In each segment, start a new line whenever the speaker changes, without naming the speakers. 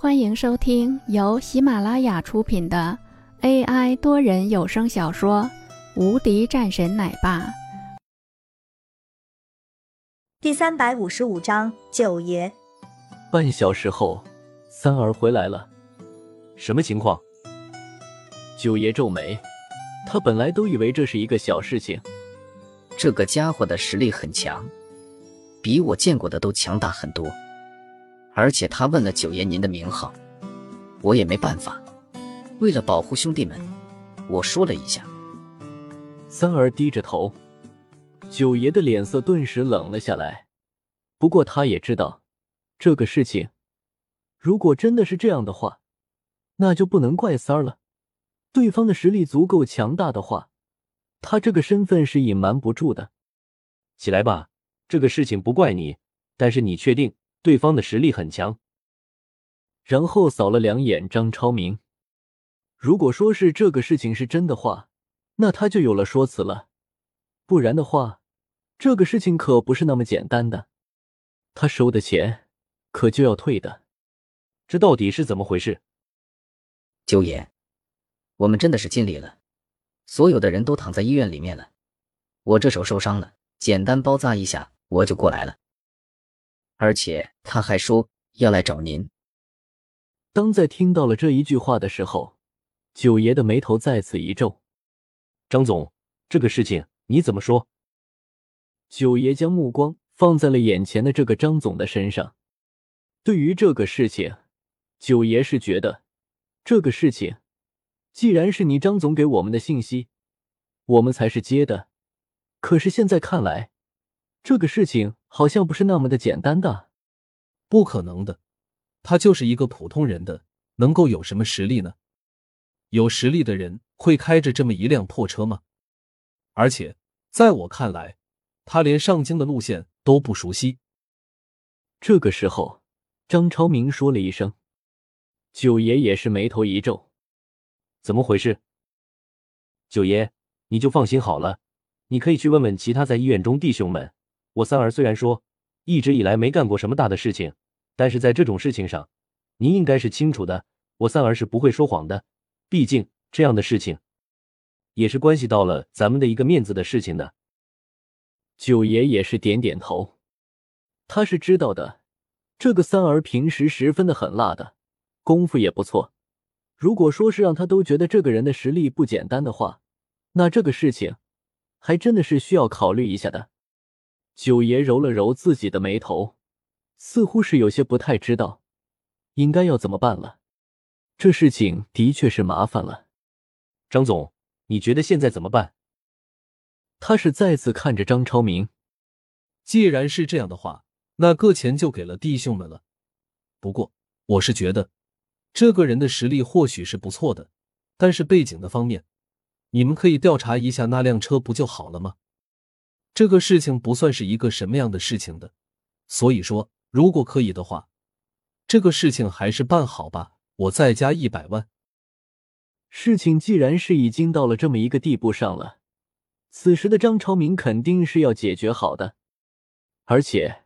欢迎收听由喜马拉雅出品的 AI 多人有声小说《无敌战神奶爸》
第三百五十五章九爷。
半小时后，三儿回来了。
什么情况？
九爷皱眉，他本来都以为这是一个小事情。
这个家伙的实力很强，比我见过的都强大很多。而且他问了九爷您的名号，我也没办法。为了保护兄弟们，我说了一下。
三儿低着头，九爷的脸色顿时冷了下来。不过他也知道，这个事情如果真的是这样的话，那就不能怪三儿了。对方的实力足够强大的话，他这个身份是隐瞒不住的。
起来吧，这个事情不怪你，但是你确定？对方的实力很强，
然后扫了两眼张超明。如果说是这个事情是真的话，那他就有了说辞了。不然的话，这个事情可不是那么简单的。他收的钱可就要退的。
这到底是怎么回事？
九爷，我们真的是尽力了，所有的人都躺在医院里面了。我这手受伤了，简单包扎一下，我就过来了。而且他还说要来找您。
当在听到了这一句话的时候，九爷的眉头再次一皱。
张总，这个事情你怎么说？
九爷将目光放在了眼前的这个张总的身上。对于这个事情，九爷是觉得，这个事情既然是你张总给我们的信息，我们才是接的。可是现在看来，这个事情。好像不是那么的简单的，
不可能的，他就是一个普通人的，能够有什么实力呢？有实力的人会开着这么一辆破车吗？而且在我看来，他连上京的路线都不熟悉。
这个时候，张超明说了一声，九爷也是眉头一皱，
怎么回事？九爷，你就放心好了，你可以去问问其他在医院中弟兄们。我三儿虽然说一直以来没干过什么大的事情，但是在这种事情上，您应该是清楚的。我三儿是不会说谎的，毕竟这样的事情也是关系到了咱们的一个面子的事情的。
九爷也是点点头，他是知道的，这个三儿平时十分的狠辣的，功夫也不错。如果说是让他都觉得这个人的实力不简单的话，那这个事情还真的是需要考虑一下的。九爷揉了揉自己的眉头，似乎是有些不太知道应该要怎么办了。这事情的确是麻烦了。
张总，你觉得现在怎么办？
他是再次看着张超明。
既然是这样的话，那个钱就给了弟兄们了。不过，我是觉得这个人的实力或许是不错的，但是背景的方面，你们可以调查一下那辆车，不就好了吗？这个事情不算是一个什么样的事情的，所以说，如果可以的话，这个事情还是办好吧。我再加一百万。
事情既然是已经到了这么一个地步上了，此时的张超明肯定是要解决好的，而且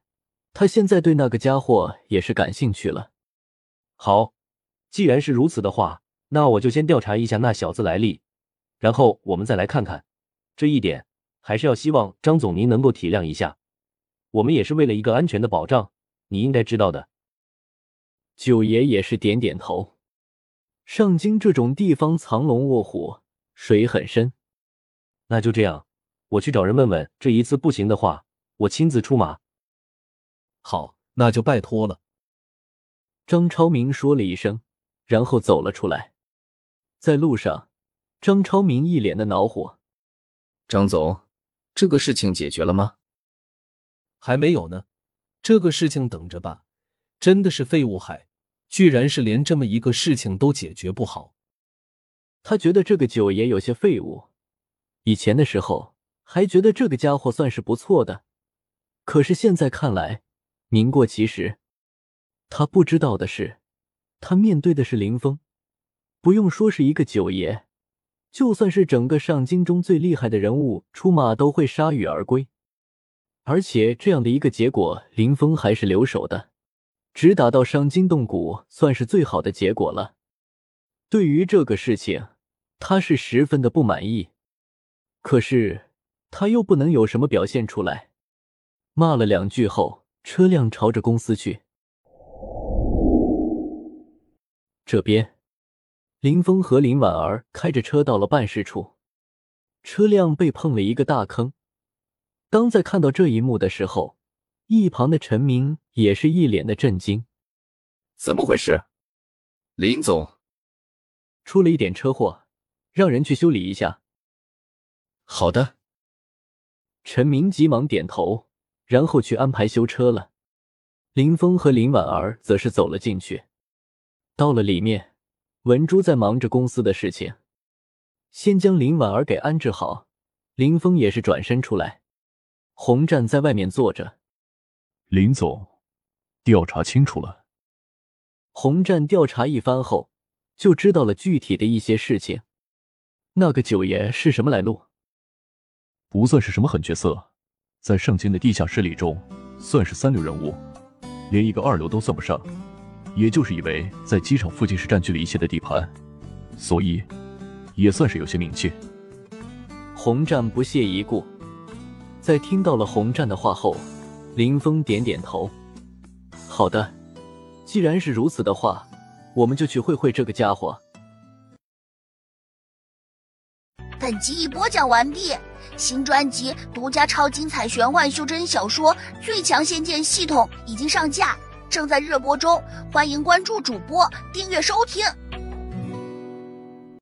他现在对那个家伙也是感兴趣了。
好，既然是如此的话，那我就先调查一下那小子来历，然后我们再来看看这一点。还是要希望张总您能够体谅一下，我们也是为了一个安全的保障，你应该知道的。
九爷也是点点头。上京这种地方藏龙卧虎，水很深。
那就这样，我去找人问问，这一次不行的话，我亲自出马。
好，那就拜托了。
张超明说了一声，然后走了出来。在路上，张超明一脸的恼火。
张总。这个事情解决了吗？
还没有呢，这个事情等着吧。真的是废物海，居然是连这么一个事情都解决不好。
他觉得这个九爷有些废物。以前的时候还觉得这个家伙算是不错的，可是现在看来，名过其实。他不知道的是，他面对的是林峰，不用说是一个九爷。就算是整个上京中最厉害的人物出马，都会铩羽而归。而且这样的一个结果，林峰还是留守的。只打到伤筋动骨，算是最好的结果了。对于这个事情，他是十分的不满意，可是他又不能有什么表现出来。骂了两句后，车辆朝着公司去。这边，林峰和林婉儿开着车到了办事处，车辆被碰了一个大坑。当在看到这一幕的时候，一旁的陈明也是一脸的震惊：“
怎么回事？林总，
出了一点车祸，让人去修理一下。”
好的。
陈明急忙点头，然后去安排修车了。林峰和林婉儿则是走了进去。到了里面，文珠在忙着公司的事情，先将林婉儿给安置好。林峰也是转身出来，洪战在外面坐着。
林总，调查清楚了。
洪战调查一番后，就知道了具体的一些事情。那个九爷是什么来路？
不算是什么狠角色，在上京的地下势力中，算是三流人物，连一个二流都算不上。也就是以为在机场附近是占据了一切的地盘，所以也算是有些名气。
洪战不屑一顾，在听到了洪战的话后，林峰点点头：“好的，既然是如此的话，我们就去会会这个家伙。”
本集已播讲完毕，新专辑独家超精彩玄幻修真小说《最强仙剑系统》已经上架。正在热播中，欢迎关注主播，订阅收听。